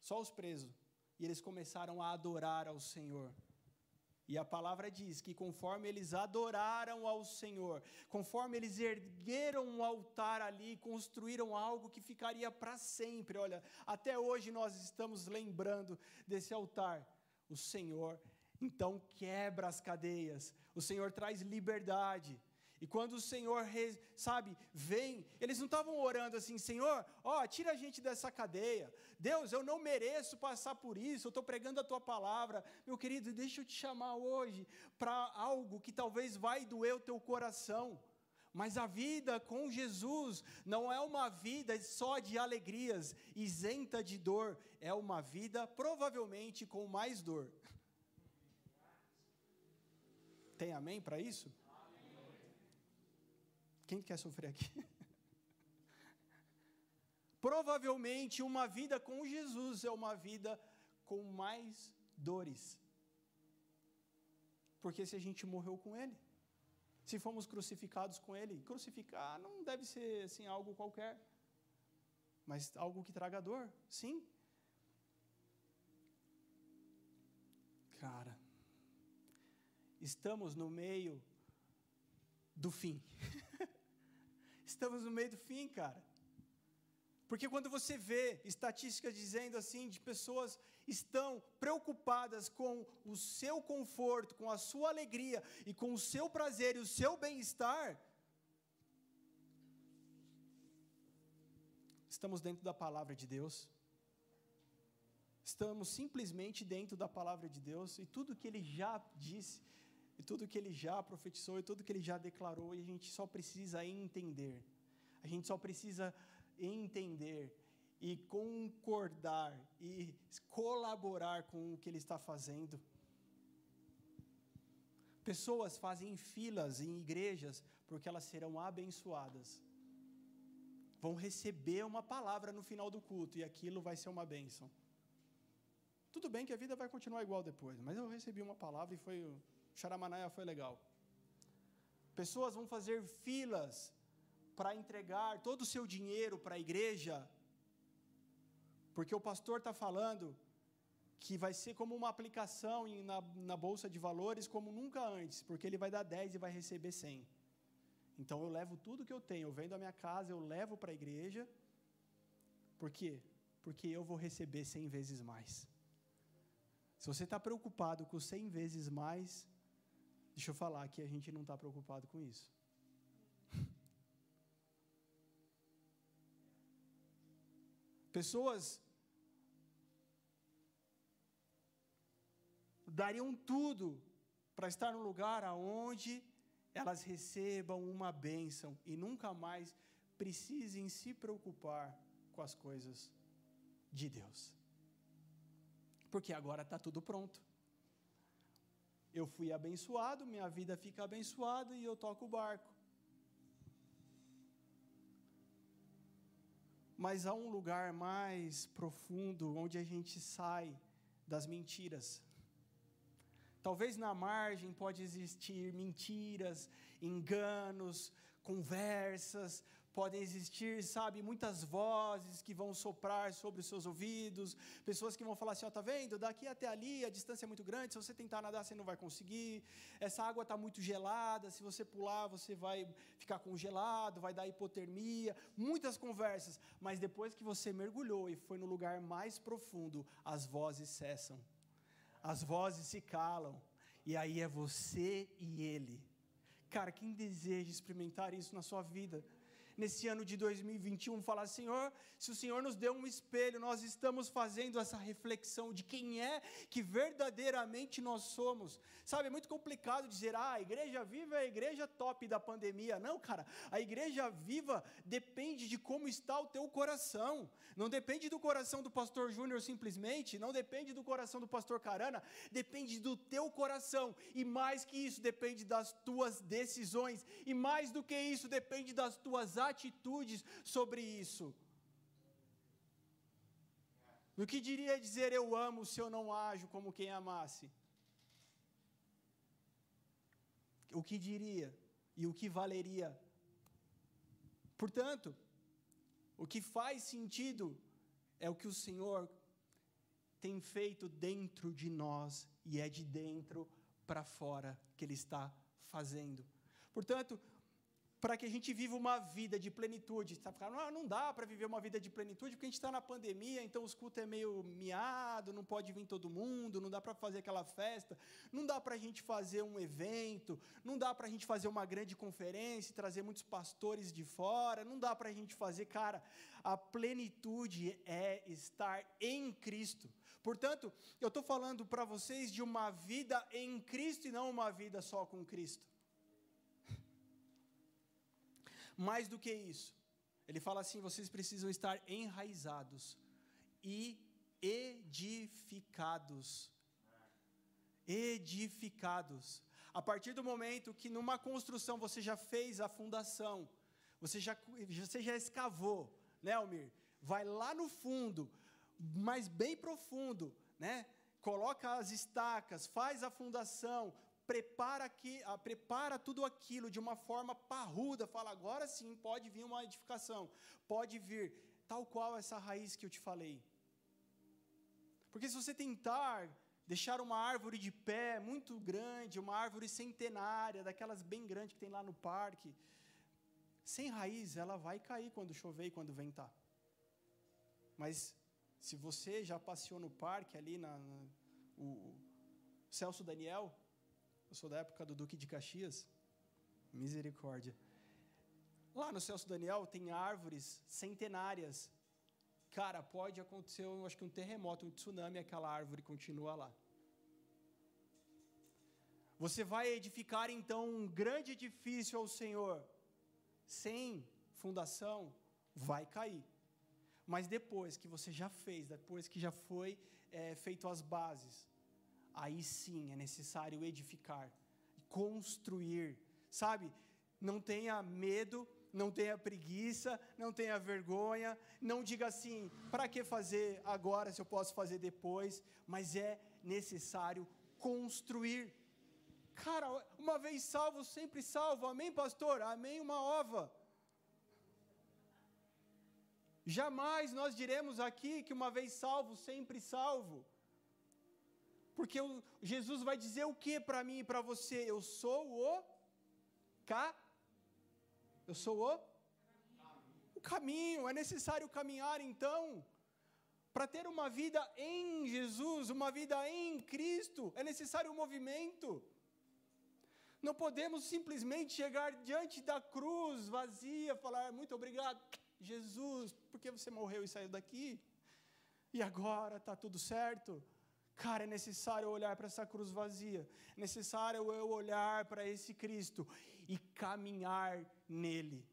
só os presos. E eles começaram a adorar ao Senhor. E a palavra diz que conforme eles adoraram ao Senhor, conforme eles ergueram um altar ali, construíram algo que ficaria para sempre. Olha, até hoje nós estamos lembrando desse altar. O Senhor então quebra as cadeias, o Senhor traz liberdade. E quando o Senhor, sabe, vem, eles não estavam orando assim, Senhor, ó, tira a gente dessa cadeia. Deus, eu não mereço passar por isso, eu estou pregando a tua palavra. Meu querido, deixa eu te chamar hoje para algo que talvez vai doer o teu coração. Mas a vida com Jesus não é uma vida só de alegrias, isenta de dor, é uma vida provavelmente com mais dor. Tem amém para isso? Quem quer sofrer aqui? (laughs) Provavelmente uma vida com Jesus é uma vida com mais dores. Porque se a gente morreu com Ele, se fomos crucificados com Ele, crucificar não deve ser assim algo qualquer, mas algo que traga dor, sim. Cara, estamos no meio do fim. (laughs) Estamos no meio do fim, cara. Porque quando você vê estatísticas dizendo assim, de pessoas estão preocupadas com o seu conforto, com a sua alegria e com o seu prazer e o seu bem-estar, estamos dentro da palavra de Deus. Estamos simplesmente dentro da palavra de Deus e tudo que ele já disse e tudo que ele já profetizou e tudo que ele já declarou, e a gente só precisa entender. A gente só precisa entender e concordar e colaborar com o que ele está fazendo. Pessoas fazem filas em igrejas porque elas serão abençoadas. Vão receber uma palavra no final do culto e aquilo vai ser uma bênção. Tudo bem que a vida vai continuar igual depois, mas eu recebi uma palavra e foi Charamanaia foi legal. Pessoas vão fazer filas para entregar todo o seu dinheiro para a igreja, porque o pastor está falando que vai ser como uma aplicação na, na bolsa de valores como nunca antes, porque ele vai dar 10 e vai receber 100. Então eu levo tudo que eu tenho, eu vendo a minha casa, eu levo para a igreja. Por quê? Porque eu vou receber 100 vezes mais. Se você está preocupado com 100 vezes mais, Deixa eu falar que a gente não está preocupado com isso. (laughs) Pessoas dariam tudo para estar no lugar aonde elas recebam uma bênção e nunca mais precisem se preocupar com as coisas de Deus. Porque agora está tudo pronto eu fui abençoado, minha vida fica abençoada e eu toco o barco. Mas há um lugar mais profundo onde a gente sai das mentiras. Talvez na margem pode existir mentiras, enganos, conversas, podem existir, sabe, muitas vozes que vão soprar sobre os seus ouvidos, pessoas que vão falar assim: ó, tá vendo? Daqui até ali a distância é muito grande, se você tentar nadar você não vai conseguir, essa água está muito gelada, se você pular você vai ficar congelado, vai dar hipotermia, muitas conversas, mas depois que você mergulhou e foi no lugar mais profundo, as vozes cessam, as vozes se calam, e aí é você e ele. Cara, quem deseja experimentar isso na sua vida? Nesse ano de 2021, falar: Senhor, se o Senhor nos deu um espelho, nós estamos fazendo essa reflexão de quem é que verdadeiramente nós somos. Sabe, é muito complicado dizer, ah, a igreja viva é a igreja top da pandemia. Não, cara, a igreja viva depende de como está o teu coração. Não depende do coração do pastor Júnior simplesmente, não depende do coração do pastor Carana, depende do teu coração. E mais que isso, depende das tuas decisões. E mais do que isso, depende das tuas atitudes sobre isso. O que diria dizer eu amo se eu não ajo como quem amasse? O que diria e o que valeria? Portanto, o que faz sentido é o que o Senhor tem feito dentro de nós e é de dentro para fora que Ele está fazendo. Portanto, para que a gente viva uma vida de plenitude. Está falando, ah, não dá para viver uma vida de plenitude porque a gente está na pandemia, então os cultos é meio miado, não pode vir todo mundo, não dá para fazer aquela festa, não dá para a gente fazer um evento, não dá para a gente fazer uma grande conferência, trazer muitos pastores de fora, não dá para a gente fazer, cara, a plenitude é estar em Cristo. Portanto, eu estou falando para vocês de uma vida em Cristo e não uma vida só com Cristo. Mais do que isso, ele fala assim: vocês precisam estar enraizados e edificados. Edificados. A partir do momento que numa construção você já fez a fundação, você já, você já escavou, né, Almir? Vai lá no fundo, mas bem profundo, né? Coloca as estacas, faz a fundação, prepara, aqui, ah, prepara tudo aquilo de uma forma parruda, fala, agora sim pode vir uma edificação, pode vir, tal qual essa raiz que eu te falei. Porque se você tentar deixar uma árvore de pé muito grande, uma árvore centenária, daquelas bem grandes que tem lá no parque, sem raiz, ela vai cair quando chover e quando ventar. Mas se você já passeou no parque ali na, na o Celso Daniel, eu sou da época do Duque de Caxias. Misericórdia. Lá no Celso Daniel tem árvores centenárias. Cara, pode acontecer, eu acho que um terremoto, um tsunami, aquela árvore continua lá. Você vai edificar então um grande edifício ao Senhor. Sem fundação, vai cair. Mas depois que você já fez, depois que já foi é, feito as bases, aí sim é necessário edificar, construir, sabe? Não tenha medo, não tenha preguiça, não tenha vergonha, não diga assim, para que fazer agora se eu posso fazer depois, mas é necessário construir. Cara, uma vez salvo, sempre salvo, amém, pastor? Amém, uma ova. Jamais nós diremos aqui que uma vez salvo, sempre salvo. Porque o, Jesus vai dizer o que para mim e para você? Eu sou o ca Eu sou o o caminho. É necessário caminhar então para ter uma vida em Jesus, uma vida em Cristo, é necessário um movimento. Não podemos simplesmente chegar diante da cruz vazia, falar muito obrigado, Jesus, porque você morreu e saiu daqui, e agora está tudo certo. Cara, é necessário olhar para essa cruz vazia, é necessário eu olhar para esse Cristo e caminhar nele.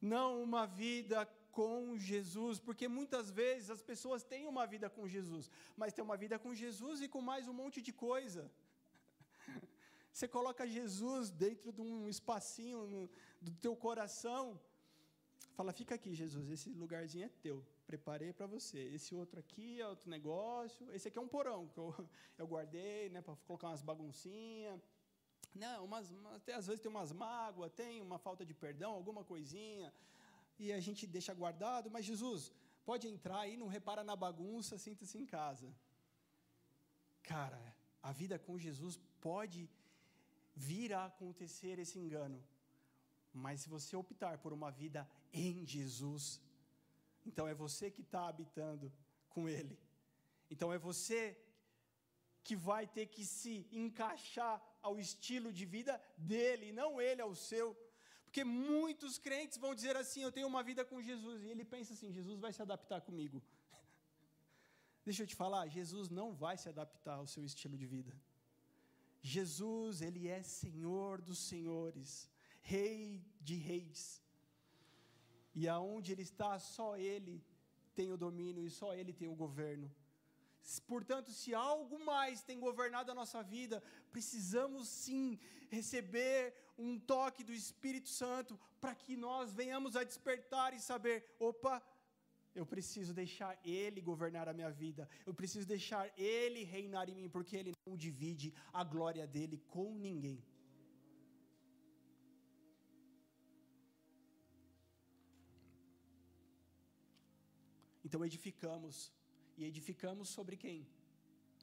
Não uma vida com Jesus, porque muitas vezes as pessoas têm uma vida com Jesus, mas tem uma vida com Jesus e com mais um monte de coisa. (laughs) Você coloca Jesus dentro de um espacinho no, do teu coração, fala: fica aqui, Jesus, esse lugarzinho é teu preparei para você. Esse outro aqui é outro negócio. Esse aqui é um porão que eu, (laughs) eu guardei, né, para colocar umas baguncinhas. Não, umas, até às vezes tem umas mágoas, tem uma falta de perdão, alguma coisinha, e a gente deixa guardado. Mas Jesus, pode entrar aí, não repara na bagunça, sinta-se em casa. Cara, a vida com Jesus pode vir a acontecer esse engano, mas se você optar por uma vida em Jesus, então é você que está habitando com Ele. Então é você que vai ter que se encaixar ao estilo de vida dele, não ele ao seu. Porque muitos crentes vão dizer assim: Eu tenho uma vida com Jesus. E ele pensa assim: Jesus vai se adaptar comigo. (laughs) Deixa eu te falar: Jesus não vai se adaptar ao seu estilo de vida. Jesus, ele é Senhor dos senhores, Rei de reis. E aonde ele está, só ele tem o domínio e só ele tem o governo. Portanto, se algo mais tem governado a nossa vida, precisamos sim receber um toque do Espírito Santo para que nós venhamos a despertar e saber: opa, eu preciso deixar Ele governar a minha vida, eu preciso deixar Ele reinar em mim, porque Ele não divide a glória dele com ninguém. Então edificamos. E edificamos sobre quem?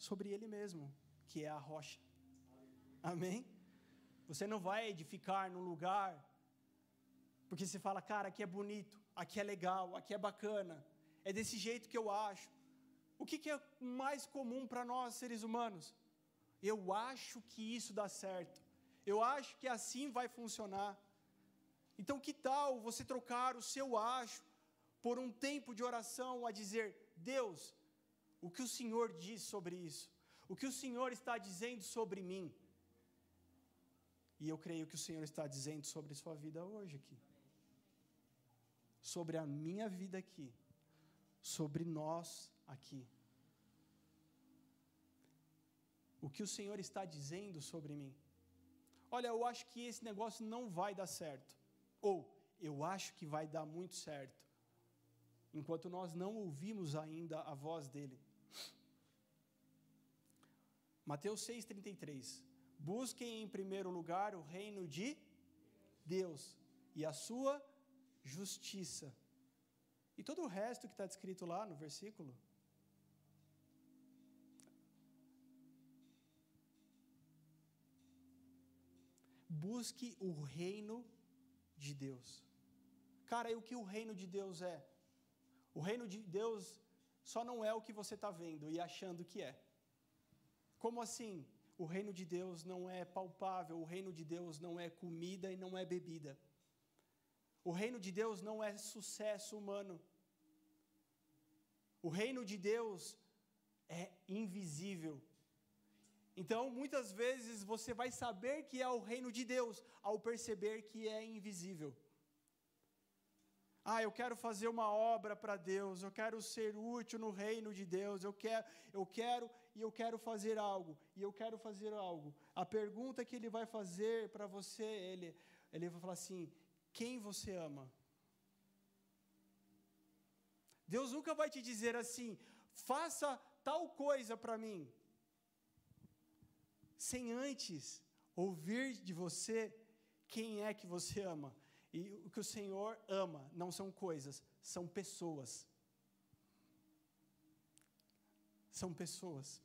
Sobre Ele mesmo. que é a rocha. Amém? Você não vai edificar num lugar porque você fala, cara, aqui é bonito, aqui é legal, aqui é bacana, é desse jeito que eu acho. O que, que é mais comum para nós seres humanos? Eu acho que isso dá certo. Eu acho que assim vai funcionar. Então, que tal você trocar o seu acho por um tempo de oração a dizer: Deus, o que o Senhor diz sobre isso? O que o Senhor está dizendo sobre mim? E eu creio que o Senhor está dizendo sobre sua vida hoje aqui. Sobre a minha vida aqui. Sobre nós aqui. O que o Senhor está dizendo sobre mim? Olha, eu acho que esse negócio não vai dar certo. Ou eu acho que vai dar muito certo. Enquanto nós não ouvimos ainda a voz dele. Mateus 6,33. Busquem em primeiro lugar o reino de Deus e a sua justiça. E todo o resto que está descrito lá no versículo. Busque o reino de Deus. Cara, e o que o reino de Deus é? O reino de Deus só não é o que você está vendo e achando que é. Como assim? O reino de Deus não é palpável, o reino de Deus não é comida e não é bebida. O reino de Deus não é sucesso humano. O reino de Deus é invisível. Então, muitas vezes você vai saber que é o reino de Deus ao perceber que é invisível. Ah, eu quero fazer uma obra para Deus, eu quero ser útil no reino de Deus, eu quero, eu quero e eu quero fazer algo, e eu quero fazer algo. A pergunta que ele vai fazer para você, ele, ele vai falar assim: quem você ama? Deus nunca vai te dizer assim: faça tal coisa para mim, sem antes ouvir de você quem é que você ama. E o que o Senhor ama não são coisas, são pessoas. São pessoas.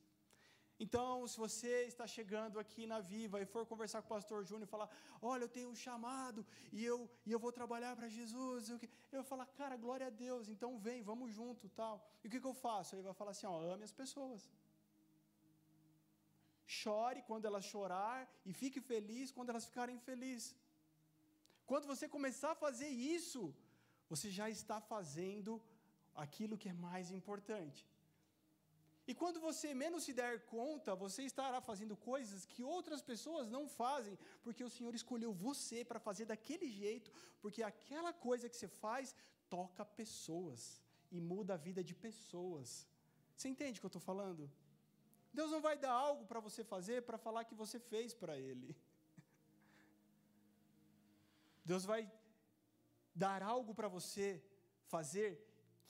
Então, se você está chegando aqui na Viva e for conversar com o pastor Júnior e falar: Olha, eu tenho um chamado e eu, e eu vou trabalhar para Jesus, eu, eu vou falar: Cara, glória a Deus, então vem, vamos junto tal. E o que, que eu faço? Ele vai falar assim: ó, Ame as pessoas. Chore quando elas chorar e fique feliz quando elas ficarem felizes. Quando você começar a fazer isso, você já está fazendo aquilo que é mais importante. E quando você menos se der conta, você estará fazendo coisas que outras pessoas não fazem, porque o Senhor escolheu você para fazer daquele jeito, porque aquela coisa que você faz toca pessoas e muda a vida de pessoas. Você entende o que eu estou falando? Deus não vai dar algo para você fazer para falar que você fez para Ele. Deus vai dar algo para você fazer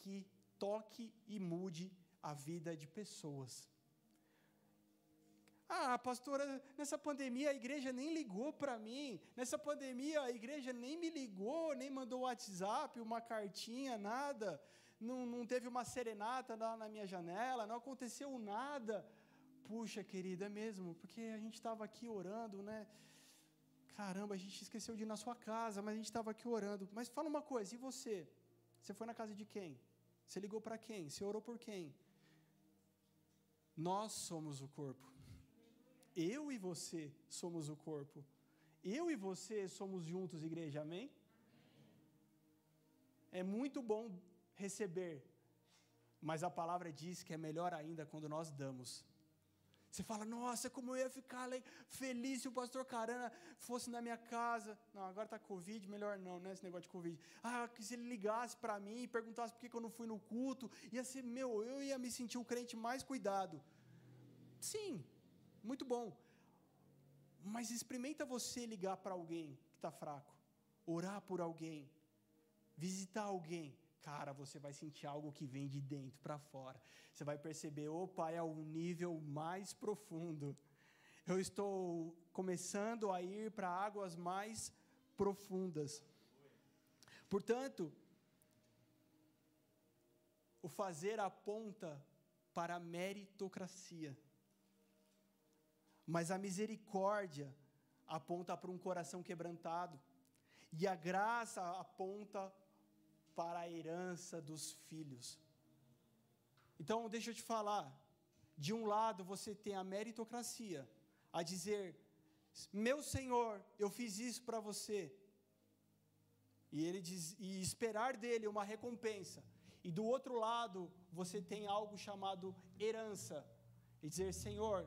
que toque e mude a vida de pessoas. Ah, pastora, nessa pandemia a igreja nem ligou para mim. Nessa pandemia a igreja nem me ligou, nem mandou WhatsApp, uma cartinha, nada. Não, não teve uma serenata lá na minha janela, não aconteceu nada. Puxa, querida, é mesmo, porque a gente estava aqui orando, né? Caramba, a gente esqueceu de ir na sua casa, mas a gente estava aqui orando. Mas fala uma coisa, e você? Você foi na casa de quem? Você ligou para quem? Você orou por quem? Nós somos o corpo. Eu e você somos o corpo. Eu e você somos juntos, igreja, amém? É muito bom receber, mas a palavra diz que é melhor ainda quando nós damos. Você fala, nossa, como eu ia ficar feliz se o pastor Carana fosse na minha casa. Não, agora está Covid, melhor não, né? Esse negócio de Covid. Ah, que se ele ligasse para mim e perguntasse por que, eu não fui no culto, ia ser, meu, eu ia me sentir o crente mais cuidado. Sim, muito bom. Mas experimenta você ligar para alguém que está fraco, orar por alguém, visitar alguém cara, você vai sentir algo que vem de dentro para fora. Você vai perceber, opa, é um nível mais profundo. Eu estou começando a ir para águas mais profundas. Portanto, o fazer aponta para a meritocracia. mas a misericórdia aponta para um coração quebrantado, e a graça aponta para a herança dos filhos. Então, deixa eu te falar, de um lado você tem a meritocracia, a dizer: Meu Senhor, eu fiz isso para você. E ele diz, e esperar dele uma recompensa. E do outro lado, você tem algo chamado herança. E dizer, Senhor,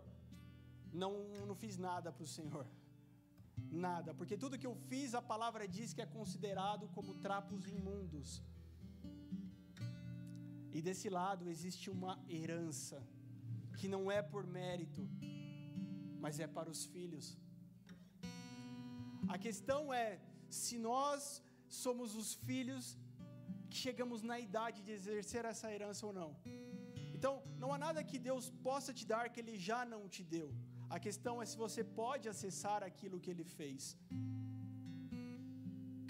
não, não fiz nada para o Senhor. Nada, porque tudo que eu fiz, a palavra diz que é considerado como trapos imundos. E desse lado existe uma herança, que não é por mérito, mas é para os filhos. A questão é se nós somos os filhos que chegamos na idade de exercer essa herança ou não. Então, não há nada que Deus possa te dar que Ele já não te deu. A questão é se você pode acessar aquilo que Ele fez.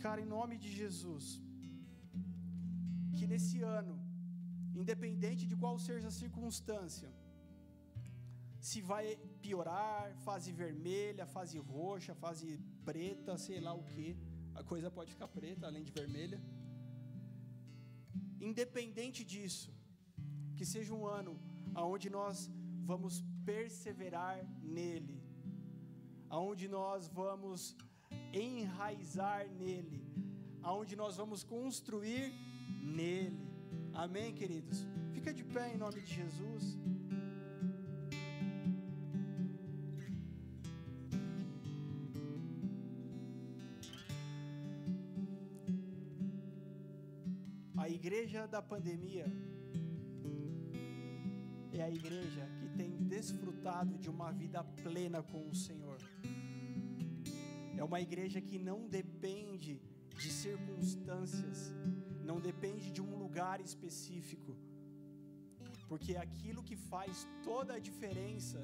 Cara, em nome de Jesus, que nesse ano, independente de qual seja a circunstância, se vai piorar, fase vermelha, fase roxa, fase preta, sei lá o que, a coisa pode ficar preta além de vermelha. Independente disso, que seja um ano onde nós vamos perseverar nele, aonde nós vamos enraizar nele, aonde nós vamos construir nele. Amém, queridos? Fica de pé em nome de Jesus. A igreja da pandemia é a igreja tem desfrutado de uma vida plena com o Senhor. É uma igreja que não depende de circunstâncias, não depende de um lugar específico, porque aquilo que faz toda a diferença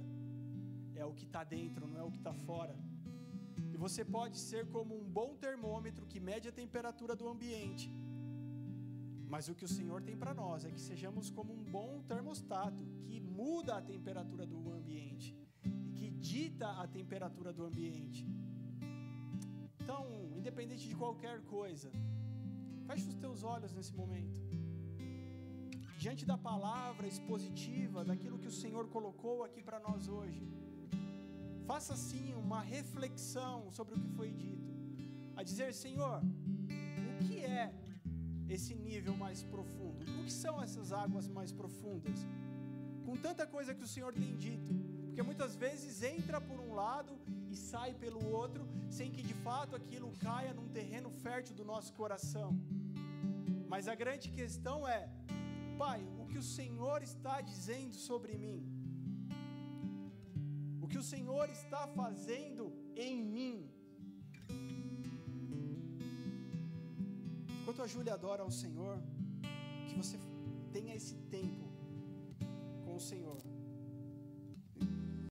é o que está dentro, não é o que está fora. E você pode ser como um bom termômetro que mede a temperatura do ambiente mas o que o Senhor tem para nós é que sejamos como um bom termostato que muda a temperatura do ambiente e que dita a temperatura do ambiente. Então, independente de qualquer coisa, feche os teus olhos nesse momento. Diante da palavra expositiva, daquilo que o Senhor colocou aqui para nós hoje, faça sim uma reflexão sobre o que foi dito. A dizer, Senhor, o que é esse nível mais profundo. O que são essas águas mais profundas? Com tanta coisa que o Senhor tem dito, porque muitas vezes entra por um lado e sai pelo outro, sem que de fato aquilo caia num terreno fértil do nosso coração. Mas a grande questão é, Pai, o que o Senhor está dizendo sobre mim? O que o Senhor está fazendo em mim? enquanto a Júlia adora ao Senhor, que você tenha esse tempo o Senhor.